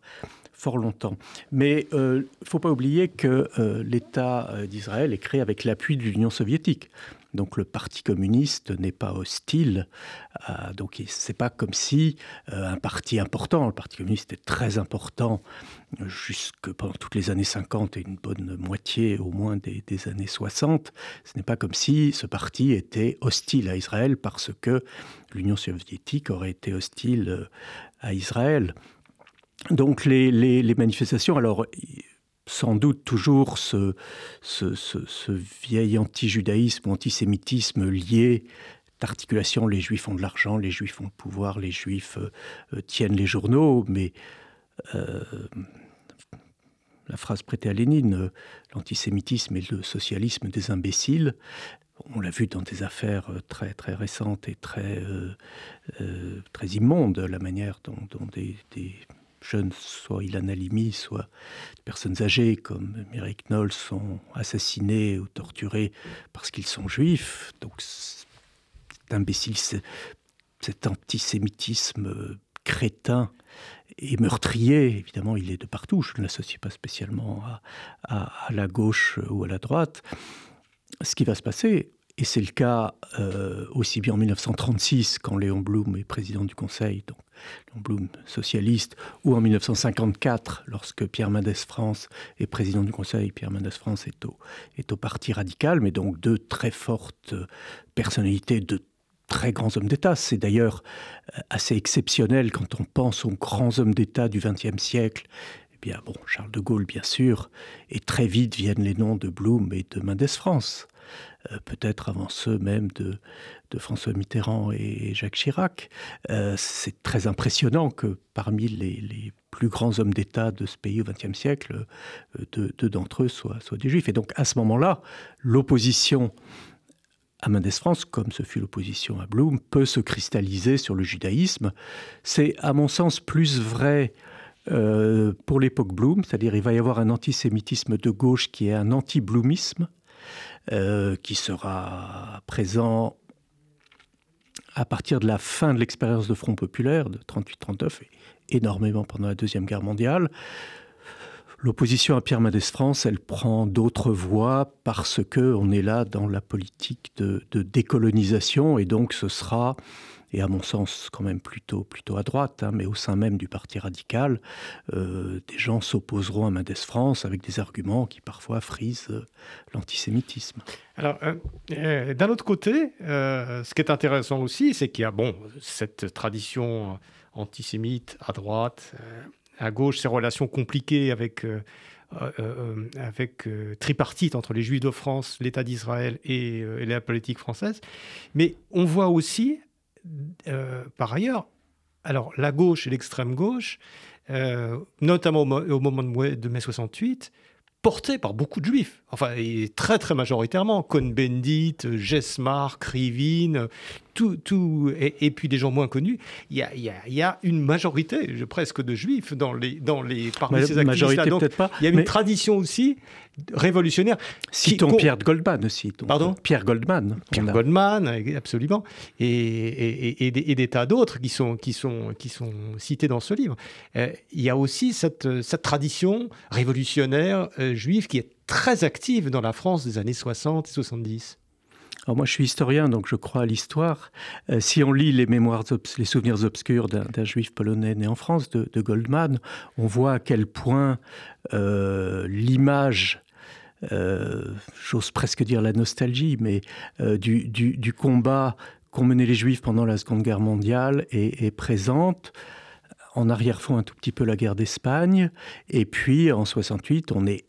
fort longtemps. Mais il euh, ne faut pas oublier que l'État d'Israël est créé avec l'appui de l'Union soviétique. Donc le Parti communiste n'est pas hostile. Euh, donc c'est pas comme si euh, un parti important, le Parti communiste est très important jusque pendant toutes les années 50 et une bonne moitié au moins des, années 60. Ce n'est pas comme si ce parti était hostile à Israël parce que l'Union soviétique aurait été hostile euh, à Israël. Donc les, les manifestations, alors sans doute toujours ce, vieil anti-judaïsme, antisémitisme lié d'articulation, les juifs ont de l'argent, les juifs ont le pouvoir, les juifs euh, tiennent les journaux, mais euh, la phrase prêtée à Lénine, euh, l'antisémitisme et le socialisme des imbéciles, on l'a vu dans des affaires très très récentes et très, très immondes, la manière dont, des jeunes, soit Ilan Halimi, soit des personnes âgées comme Mireille Knoll sont assassinés ou torturés parce qu'ils sont juifs. Donc c'est imbécile, cet antisémitisme crétin et meurtrier, évidemment, il est de partout. Je ne l'associe pas spécialement à, la gauche ou à la droite. Ce qui va se passer, et c'est le cas euh, aussi bien en 1936, quand Léon Blum est président du Conseil, donc Léon Blum socialiste, ou en 1954, lorsque Pierre Mendès France est président du Conseil. Pierre Mendès France est au, est au Parti radical, mais donc deux très fortes personnalités, de très grands hommes d'État. C'est d'ailleurs euh, assez exceptionnel quand on pense aux grands hommes d'État du XXe siècle eh bien, bon, Charles de Gaulle, bien sûr, et très vite viennent les noms de Blum et de Mendès France. Euh, peut-être avant ceux même de, François Mitterrand et Jacques Chirac. Euh, c'est très impressionnant que parmi les, plus grands hommes d'État de ce pays au XXe siècle, euh, deux, d'entre eux soient, des juifs. Et donc à ce moment-là, l'opposition à Mendes France, comme ce fut l'opposition à Blum, peut se cristalliser sur le judaïsme. C'est, à mon sens, plus vrai pour l'époque Blum, c'est-à-dire il va y avoir un antisémitisme de gauche qui est un anti-bloomisme, euh, qui sera présent à partir de la fin de l'expérience de Front populaire de 38-39 et énormément pendant la Deuxième Guerre mondiale. L'opposition à Pierre Mendès France, elle prend d'autres voies parce que on est là dans la politique de décolonisation et donc ce sera et à mon sens quand même plutôt, plutôt à droite, hein, mais au sein même du Parti radical, euh, des gens s'opposeront à Mendes France avec des arguments qui parfois frisent euh, l'antisémitisme. Alors, euh, d'un autre côté, ce qui est intéressant aussi, c'est qu'il y a bon, cette tradition antisémite à droite, à gauche, ces relations compliquées avec... avec tripartite entre les Juifs de France, l'État d'Israël et, la politique française. Mais on voit aussi euh, par ailleurs, alors la gauche et l'extrême gauche, euh, notamment au, moment de mai, 68, portés par beaucoup de juifs, enfin très très majoritairement, Cohn-Bendit, Jesmar, Krivine, tout, tout et, puis des gens moins connus, il y a, y a, une majorité presque de juifs dans les, dans les, parmi ces activistes-là. Donc pas, il y a une tradition aussi révolutionnaire. Citons qui, Pierre Goldman aussi. Pardon? Pierre Goldman. Pierre Goldman, absolument. Et, et, des, tas d'autres qui sont, qui, sont, qui sont cités dans ce livre. Euh, il y a aussi cette, cette tradition révolutionnaire euh, juive qui est très active dans la France des années 60 et 70. Alors moi, je suis historien, donc je crois à l'histoire. Euh, si on lit les mémoires, les souvenirs obscurs d'un juif polonais né en France, de, Goldman, on voit à quel point euh, l'image euh, j'ose presque dire la nostalgie, mais du, du, combat qu'ont mené les Juifs pendant la Seconde Guerre mondiale est, présente. En arrière-fond, un tout petit peu la guerre d'Espagne. Et puis, en 68, on est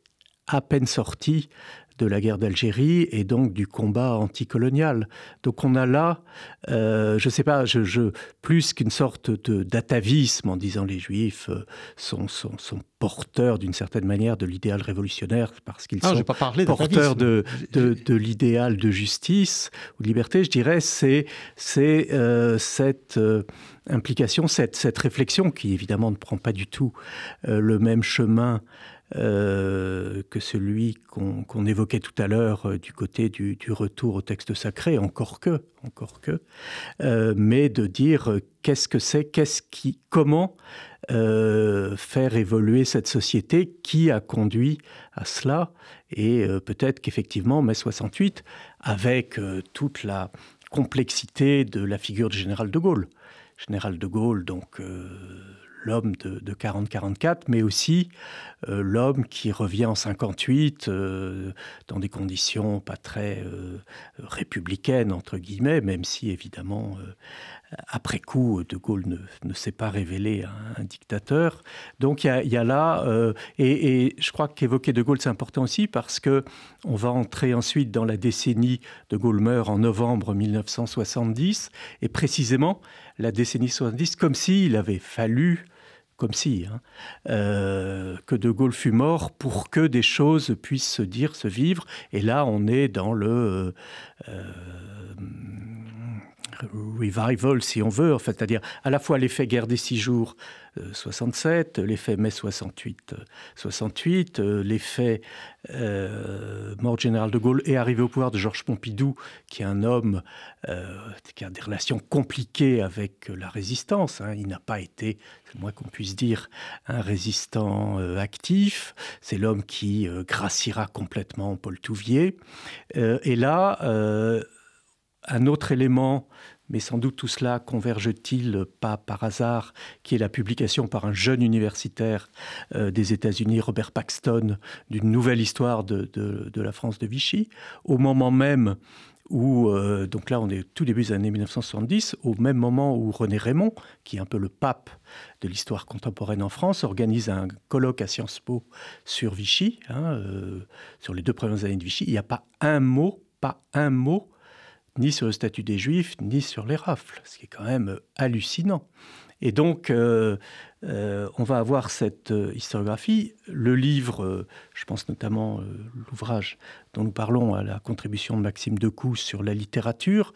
à peine sorti de la guerre d'Algérie et donc du combat anticolonial. Donc on a là, euh, je ne sais pas, je, plus qu'une sorte d'atavisme en disant les Juifs euh, sont, sont, sont porteurs d'une certaine manière de l'idéal révolutionnaire parce qu'ils sont porteurs de, de, l'idéal de justice ou de liberté, je dirais, c'est euh, cette implication, cette, cette réflexion qui évidemment ne prend pas du tout le même chemin euh, que celui qu'on évoquait tout à l'heure euh, du côté du, retour au texte sacré, encore que, encore que, euh, mais de dire qu'est-ce que c'est, qu'est-ce qui, comment faire évoluer cette société, qui a conduit à cela, et peut-être qu'effectivement, mai 68, avec toute la complexité de la figure du général de Gaulle, général de Gaulle, donc l'homme de, 40-44, mais aussi euh, l'homme qui revient en 58 euh, dans des conditions pas très euh, républicaines, entre guillemets, même si évidemment, après coup, De Gaulle ne, s'est pas révélé un, dictateur. Donc il y, a là, et, et, je crois qu'évoquer De Gaulle, c'est important aussi parce que on va entrer ensuite dans la décennie de Gaulle meurt en novembre 1970, et précisément la décennie 70, comme s'il avait fallu comme si, hein, euh, que De Gaulle fut mort pour que des choses puissent se dire, se vivre. Et là, on est dans le euh, revival, si on veut, fait, c'est-à-dire à la fois l'effet guerre des six jours 67, euh, l'effet mai 68, 68, euh, euh, l'effet mort général de Gaulle et arrivé au pouvoir de Georges Pompidou, qui est un homme qui a des relations compliquées avec la résistance. Hein. Il n'a pas été, c'est moins qu'on puisse dire, un résistant actif. C'est l'homme qui graciera complètement Paul Touvier. et là, un autre élément mais sans doute tout cela converge-t-il pas par hasard, qui est la publication par un jeune universitaire euh, des États-Unis, Robert Paxton, d'une nouvelle histoire de, la France de Vichy, au moment même où, euh, donc là on est tout début des années 1970, au même moment où René Raymond, qui est un peu le pape de l'histoire contemporaine en France, organise un colloque à Sciences Po sur Vichy, hein, euh, sur les deux premières années de Vichy, il n'y a pas un mot, pas un mot ni sur le statut des Juifs, ni sur les rafles, ce qui est quand même euh, hallucinant. Et donc, euh, euh, on va avoir cette historiographie. Le livre, je pense notamment l'ouvrage dont nous parlons à la contribution de Maxime Decou sur la littérature,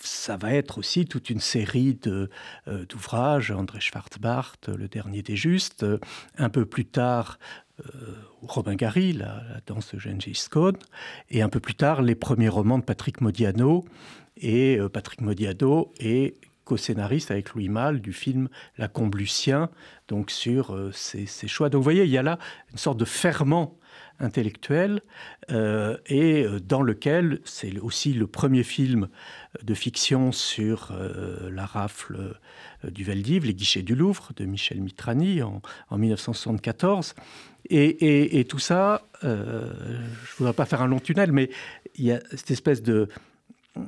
ça va être aussi toute une série d'ouvrages, André Schwarzbart, Le Dernier des Justes, un peu plus tard, Robin Gary, la, danse de Gengis Khan, et un peu plus tard les premiers romans de Patrick Modiano. Et euh, Patrick Modiano est co-scénariste avec Louis Malle du film La Comblucien, donc sur euh, ses, choix. Donc vous voyez, il y a là une sorte de ferment intellectuel et dans lequel c'est aussi le premier film de fiction sur la rafle du Veldiv, Les guichets du Louvre de Michel Mitrani en, en 1974. Et, tout ça, euh, je ne voudrais pas faire un long tunnel, mais il y a cette espèce de,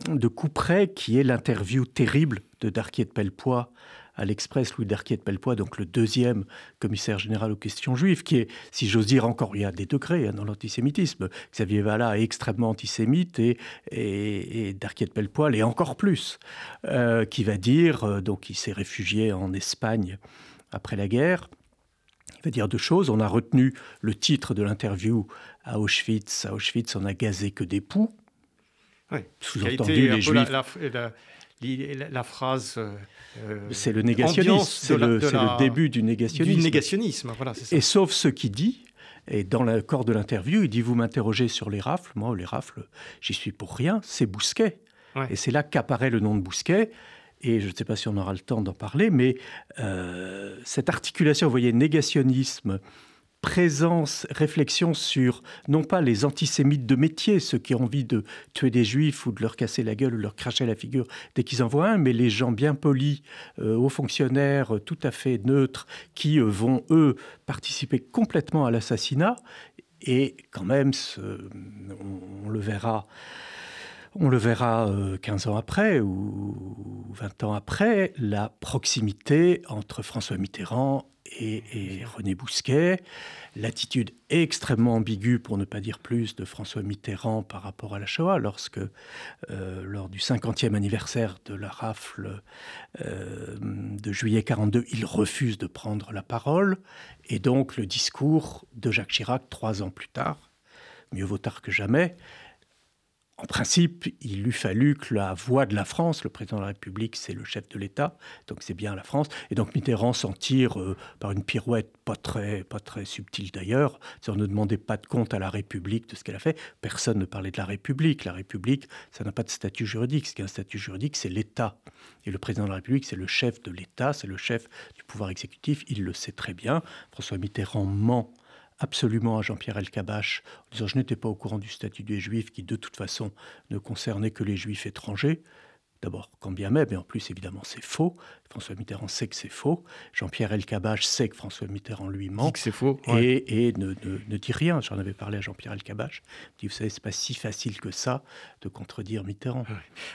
de coup près qui est l'interview terrible de Darquier de Pellepoix à l'Express, Louis Darquier de Pellepoix, donc le deuxième commissaire général aux questions juives, qui est, si j'ose dire encore, il y a des degrés hein, dans l'antisémitisme. Xavier Vallat est extrêmement antisémite et, et, Darquier de Pellepoix l'est encore plus, euh, qui va dire, euh, donc il s'est réfugié en Espagne après la guerre, va dire deux choses. On a retenu le titre de l'interview à Auschwitz. À Auschwitz, on a gazé que des poux. Oui. Sous-entendu, les Juifs. La, phrase. Euh, c'est le négationnisme. C'est le, début du négationnisme. Du négationnisme, voilà, ça. Et sauf ce qu'il dit, et dans le corps de l'interview, il dit Vous m'interrogez sur les rafles. Moi, les rafles, j'y suis pour rien. C'est Bousquet. Et c'est là qu'apparaît le nom de Bousquet et je ne sais pas si on aura le temps d'en parler, mais euh, cette articulation, vous voyez, négationnisme, présence, réflexion sur non pas les antisémites de métier, ceux qui ont envie de tuer des juifs ou de leur casser la gueule ou leur cracher la figure dès qu'ils en voient un, mais les gens bien polis, euh, hauts fonctionnaires, tout à fait neutres, qui euh, vont, eux, participer complètement à l'assassinat. Et quand même, on, le verra on le verra 15 ans après ou 20 ans après, la proximité entre François Mitterrand et, René Bousquet, l'attitude extrêmement ambiguë, pour ne pas dire plus, de François Mitterrand par rapport à la Shoah, lorsque, euh, lors du 50e anniversaire de la rafle euh, de juillet 42, il refuse de prendre la parole, et donc le discours de Jacques Chirac, trois ans plus tard, mieux vaut tard que jamais, en principe, il eût fallu que la voix de la France, le président de la République, c'est le chef de l'État, donc c'est bien la France, et donc Mitterrand s'en tire euh, par une pirouette pas très, pas très subtile d'ailleurs, on ne demandait pas de compte à la République de ce qu'elle a fait, personne ne parlait de la République, la République, ça n'a pas de statut juridique, ce qui a un statut juridique, c'est l'État, et le président de la République, c'est le chef de l'État, c'est le chef du pouvoir exécutif, il le sait très bien, François Mitterrand ment absolument à Jean-Pierre Elkabach en disant je n'étais pas au courant du statut des juifs qui de toute façon ne concernait que les juifs étrangers. D'abord, quand bien même, mais en plus, évidemment, c'est faux. François Mitterrand sait que c'est faux. Jean-Pierre Elkabach sait que François Mitterrand lui ment. Dit que c'est faux. Et, ne, dit rien. J'en avais parlé à Jean-Pierre Elkabach. Il dit, vous savez, c'est pas si facile que ça de contredire Mitterrand.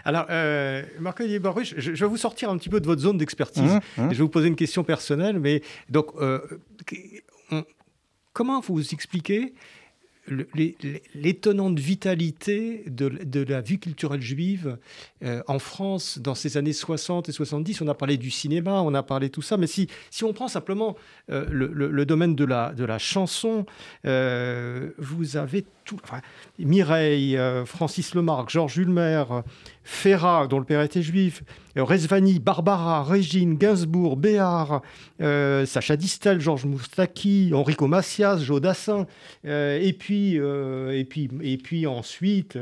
Alors, euh, Baruch, je, vais vous sortir un petit peu de votre zone d'expertise. Mmh, mmh. Je vais vous poser une question personnelle. Mais donc, euh, Comment vous expliquez l'étonnante vitalité de, la vie culturelle juive euh, en France dans ces années 60 et 70. On a parlé du cinéma, on a parlé tout ça, mais si, on prend simplement euh, le, domaine de la, chanson, euh, vous avez tout. Mireille, Francis Lemarque, Georges Hulmer, Ferrat, dont le père était juif, Rezvani, Barbara, Régine, Gainsbourg, Béard, Sacha Distel, Georges Moustaki, Enrico Macias, Joe Dassin, et puis euh, et, puis, et puis ensuite,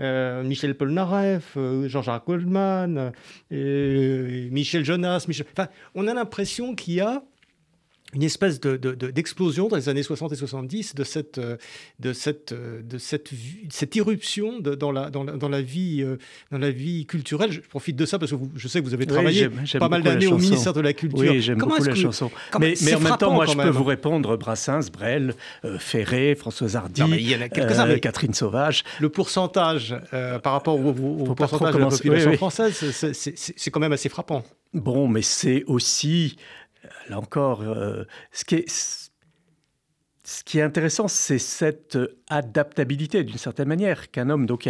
euh, Michel Polnareff, euh, Jean-Jacques Goldman, Michel Jonas. Michel... Enfin, on a l'impression qu'il y a une espèce d'explosion de, dans les années 60 et 70 de cette, euh, de cette, euh, de cette, cette irruption dans, la, dans, la, dans, la vie, euh, dans la vie culturelle. Je profite de ça parce que je sais que vous avez travaillé pas mal d'années au ministère de la Culture. Oui, j'aime beaucoup la chanson. mais, mais en même temps, moi, je peux vous répondre Brassens, Brel, Ferré, François Hardy, Catherine Sauvage. Le pourcentage par rapport au, pourcentage de la population française, c'est quand même assez frappant. Bon, mais c'est aussi là encore, euh, ce qui est intéressant, c'est cette adaptabilité, d'une certaine manière, qu'un homme. Donc,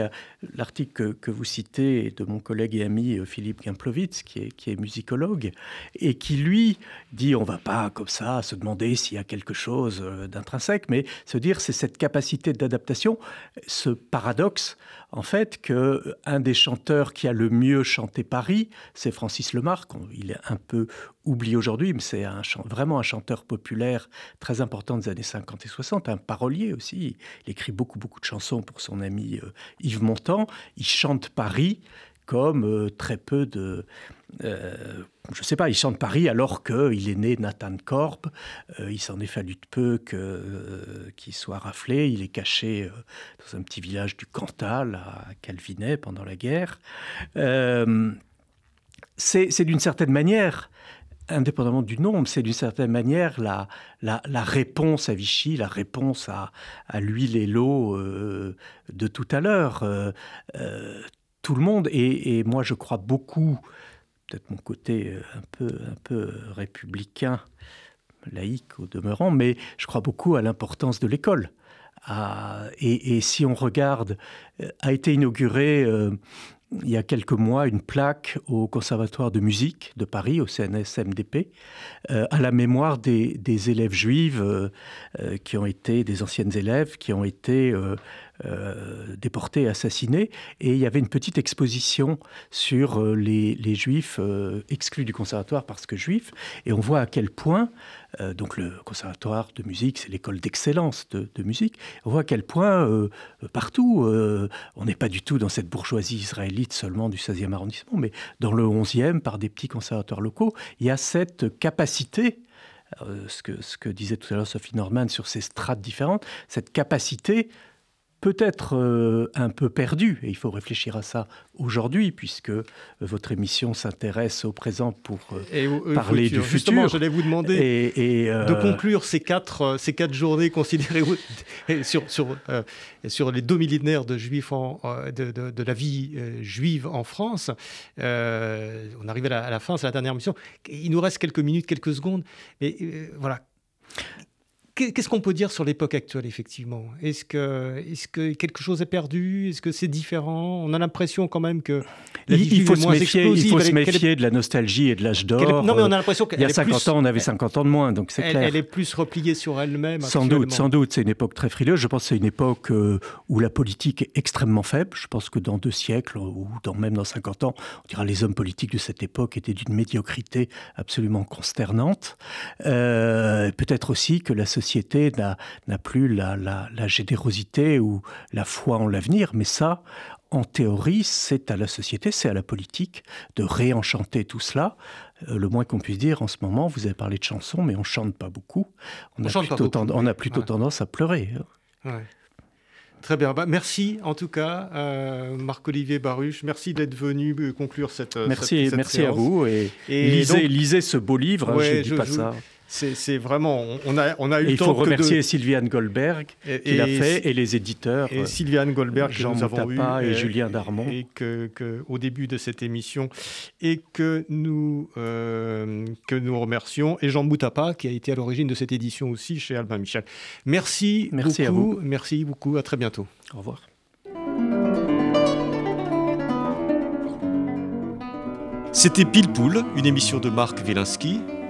l'article que, vous citez de mon collègue et ami euh, Philippe Gimplovitz, qui est, qui est musicologue, et qui, lui, dit on va pas comme ça se demander s'il y a quelque chose euh, d'intrinsèque, mais se dire c'est cette capacité d'adaptation, ce paradoxe, en fait, que un des chanteurs qui a le mieux chanté Paris, c'est Francis Lemarque. Il est un peu oublié aujourd'hui, mais c'est un, vraiment un chanteur populaire très important des années 50 et 60, un parolier aussi. Il écrit beaucoup, beaucoup de chansons pour son ami euh, Yves Montand. Il chante Paris comme euh, très peu de... Euh, je ne sais pas, il chante Paris alors qu'il est né Nathan Korb. il s'en est fallu de peu qu'il soit raflé. Il est caché dans un petit village du Cantal, à Calvinet, pendant la guerre. c'est d'une certaine manière indépendamment du nombre, c'est d'une certaine manière la, la, réponse à Vichy, la réponse à, à l'huile et l'eau euh, de tout à l'heure. Euh, euh, tout le monde, et, moi je crois beaucoup, peut-être mon côté un peu, un peu républicain, laïque au demeurant, mais je crois beaucoup à l'importance de l'école. et, si on regarde, a été inauguré il y a quelques mois une plaque au Conservatoire de musique de Paris, au CNSMDP, euh, à la mémoire des, élèves juives euh, euh, qui ont été, des anciennes élèves qui ont été euh, déportés, assassinés. Et il y avait une petite exposition sur euh, les, juifs euh, exclus du conservatoire parce que juifs. Et on voit à quel point, donc le conservatoire de musique, c'est l'école d'excellence de, musique, on voit à quel point partout, on n'est pas du tout dans cette bourgeoisie israélite seulement du 16e arrondissement, mais dans le 11e, par des petits conservateurs locaux, il y a cette capacité ce, que, ce que disait tout à l'heure Sophie Norman sur ces strates différentes, cette capacité peut-être euh, un peu perdu, et il faut réfléchir à ça aujourd'hui, puisque euh, votre émission s'intéresse au présent pour euh, parler du futur. Justement, j'allais vous demander et, de conclure ces quatre, ces quatre journées considérées sur, sur, sur les deux millénaires de, juifs de, de, la vie juive en France. on arrive à la, à la fin, c'est la dernière mission. Il nous reste quelques minutes, quelques secondes. Et voilà, Qu'est-ce qu'on peut dire sur l'époque actuelle, effectivement? Est-ce que, est que quelque chose est perdu? Est-ce que c'est différent? On a l'impression quand même que la il, il faut se méfier, il faut se méfier de la nostalgie et de l'âge d'or. Non, mais on a l'impression qu'il y a 50 ans, on avait 50 ans de moins, donc c'est clair. Elle est plus repliée sur elle-même. Sans doute, sans doute. C'est une époque très frileuse. Je pense que c'est une époque euh, où la politique est extrêmement faible. Je pense que dans deux siècles, ou dans, même dans 50 ans, on dira les hommes politiques de cette époque étaient d'une médiocrité absolument consternante. Euh, peut-être aussi que la société société n'a plus la, générosité ou la foi en l'avenir, mais ça, en théorie, c'est à la société, c'est à la politique de réenchanter tout cela. Euh, le moins qu'on puisse dire en ce moment, vous avez parlé de chansons, mais on chante pas beaucoup. On, a, plutôt on a plutôt tendance à pleurer. Hein. Très bien. Bah, merci en tout cas, euh, Marc-Olivier Baruch. Merci d'être venu euh, conclure cette. Merci, merci à vous. Et, lisez, lisez, ce beau livre. Hein, je ne dis pas ça. C'est vraiment, on a, on a eu et Il faut remercier Sylviane Goldberg qui l'a fait et les éditeurs. Et Sylviane Goldberg Jean que nous avons eu et, Julien Darmon. Et que, au début de cette émission et que nous euh, que nous remercions et Jean Moutapa qui a été à l'origine de cette édition aussi chez Albin Michel. Merci, merci beaucoup. À vous. Merci beaucoup. À très bientôt. Au revoir. C'était Pile Poule, une émission de Marc Wielinski